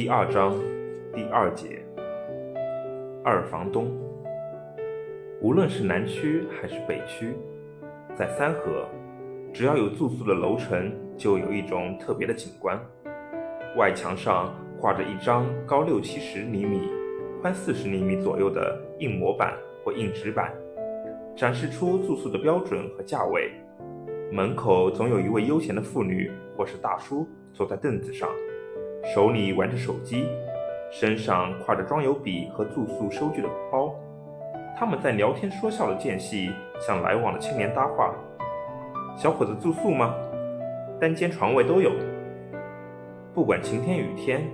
第二章第二节，二房东。无论是南区还是北区，在三河，只要有住宿的楼层，就有一种特别的景观。外墙上挂着一张高六七十厘米、宽四十厘米左右的硬模板或硬纸板，展示出住宿的标准和价位。门口总有一位悠闲的妇女或是大叔坐在凳子上。手里玩着手机，身上挎着装有笔和住宿收据的包，他们在聊天说笑的间隙，向来往的青年搭话：“小伙子住宿吗？单间床位都有。”不管晴天雨天，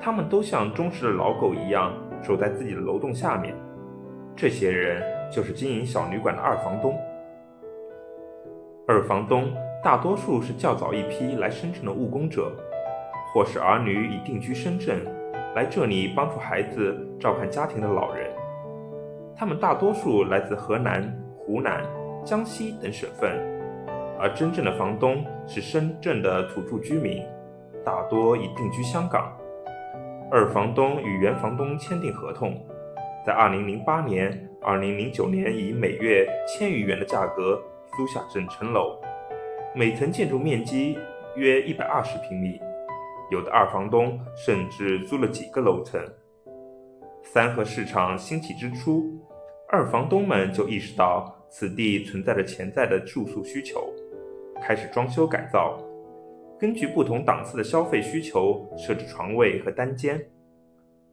他们都像忠实的老狗一样守在自己的楼栋下面。这些人就是经营小旅馆的二房东。二房东大多数是较早一批来深圳的务工者。或是儿女已定居深圳，来这里帮助孩子照看家庭的老人，他们大多数来自河南、湖南、江西等省份，而真正的房东是深圳的土著居民，大多已定居香港。二房东与原房东签订合同，在2008年、2009年以每月千余元的价格租下整层楼，每层建筑面积约120平米。有的二房东甚至租了几个楼层。三和市场兴起之初，二房东们就意识到此地存在着潜在的住宿需求，开始装修改造，根据不同档次的消费需求设置床位和单间。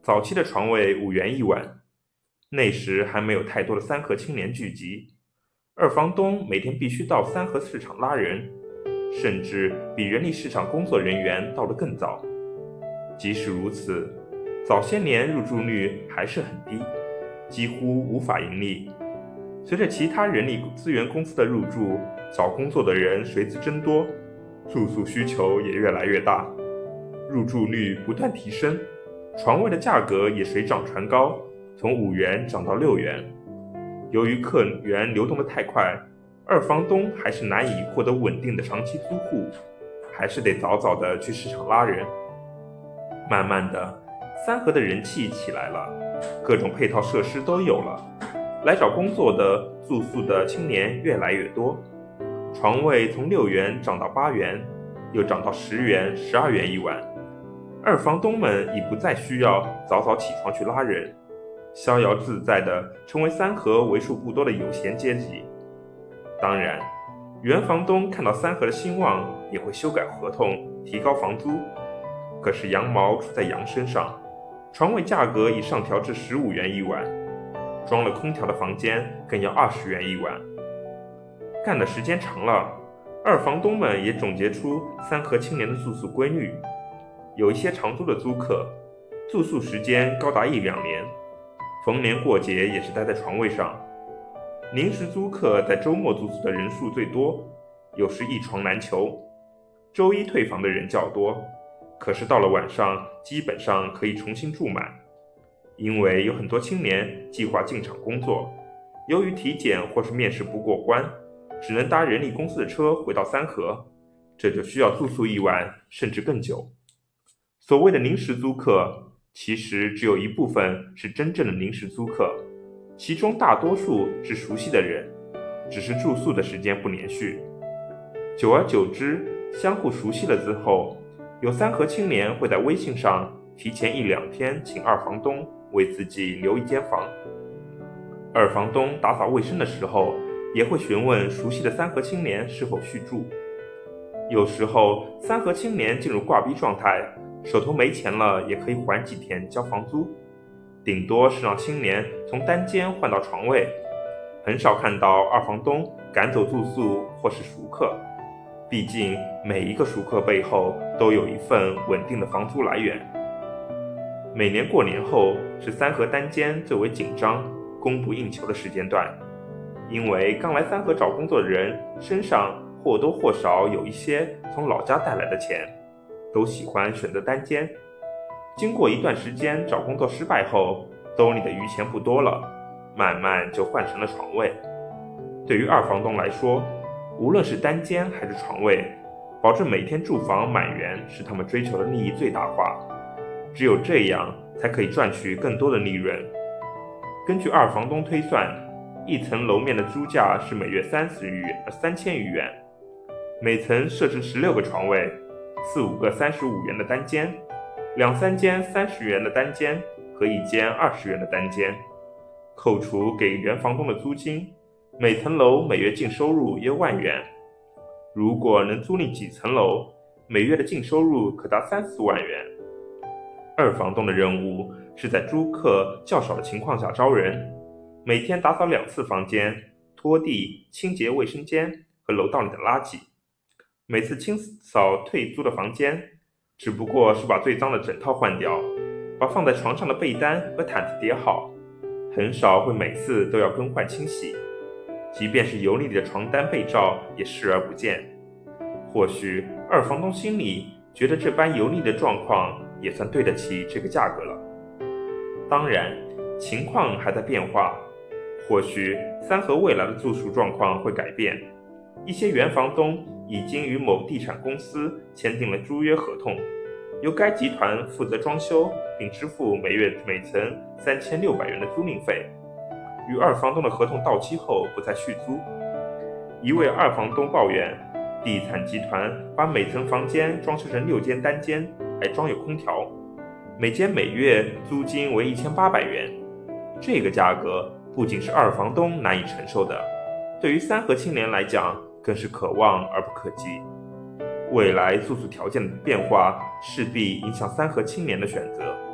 早期的床位五元一晚，那时还没有太多的三和青年聚集，二房东每天必须到三和市场拉人。甚至比人力市场工作人员到得更早。即使如此，早些年入住率还是很低，几乎无法盈利。随着其他人力资源公司的入驻，找工作的人随之增多，住宿需求也越来越大，入住率不断提升，床位的价格也水涨船高，从五元涨到六元。由于客源流动的太快。二房东还是难以获得稳定的长期租户，还是得早早的去市场拉人。慢慢的，三河的人气起来了，各种配套设施都有了，来找工作的、住宿的青年越来越多，床位从六元涨到八元，又涨到十元、十二元一晚。二房东们已不再需要早早起床去拉人，逍遥自在的成为三河为数不多的有闲阶级。当然，原房东看到三河的兴旺，也会修改合同，提高房租。可是羊毛出在羊身上，床位价格已上调至十五元一晚，装了空调的房间更要二十元一晚。干的时间长了，二房东们也总结出三河青年的住宿规律：有一些长租的租客，住宿时间高达一两年，逢年过节也是待在床位上。临时租客在周末住宿的人数最多，有时一床难求。周一退房的人较多，可是到了晚上，基本上可以重新住满。因为有很多青年计划进厂工作，由于体检或是面试不过关，只能搭人力公司的车回到三河，这就需要住宿一晚甚至更久。所谓的临时租客，其实只有一部分是真正的临时租客。其中大多数是熟悉的人，只是住宿的时间不连续。久而久之，相互熟悉了之后，有三和青年会在微信上提前一两天请二房东为自己留一间房。二房东打扫卫生的时候，也会询问熟悉的三和青年是否续住。有时候，三和青年进入挂逼状态，手头没钱了，也可以缓几天交房租。顶多是让青年从单间换到床位，很少看到二房东赶走住宿或是熟客。毕竟每一个熟客背后都有一份稳定的房租来源。每年过年后是三河单间最为紧张、供不应求的时间段，因为刚来三河找工作的人身上或多或少有一些从老家带来的钱，都喜欢选择单间。经过一段时间找工作失败后，兜里的余钱不多了，慢慢就换成了床位。对于二房东来说，无论是单间还是床位，保证每天住房满员是他们追求的利益最大化。只有这样才可以赚取更多的利润。根据二房东推算，一层楼面的租价是每月三十余三千余元，每层设置十六个床位，四五个三十五元的单间，两三间三十元的单间和一间二十元的单间，扣除给原房东的租金，每层楼每月净收入约万元。如果能租赁几层楼，每月的净收入可达三四万元。二房东的任务是在租客较少的情况下招人，每天打扫两次房间，拖地、清洁卫生间和楼道里的垃圾。每次清扫退租的房间，只不过是把最脏的枕套换掉，把放在床上的被单和毯子叠好，很少会每次都要更换清洗。即便是油腻的床单被罩，也视而不见。或许二房东心里觉得这般油腻的状况。也算对得起这个价格了。当然，情况还在变化，或许三河未来的住宿状况会改变。一些原房东已经与某地产公司签订了租约合同，由该集团负责装修，并支付每月每层三千六百元的租赁费。与二房东的合同到期后不再续租。一位二房东抱怨，地产集团把每层房间装修成六间单间。还装有空调，每间每月租金为一千八百元。这个价格不仅是二房东难以承受的，对于三和青年来讲更是可望而不可及。未来住宿条件的变化势必影响三和青年的选择。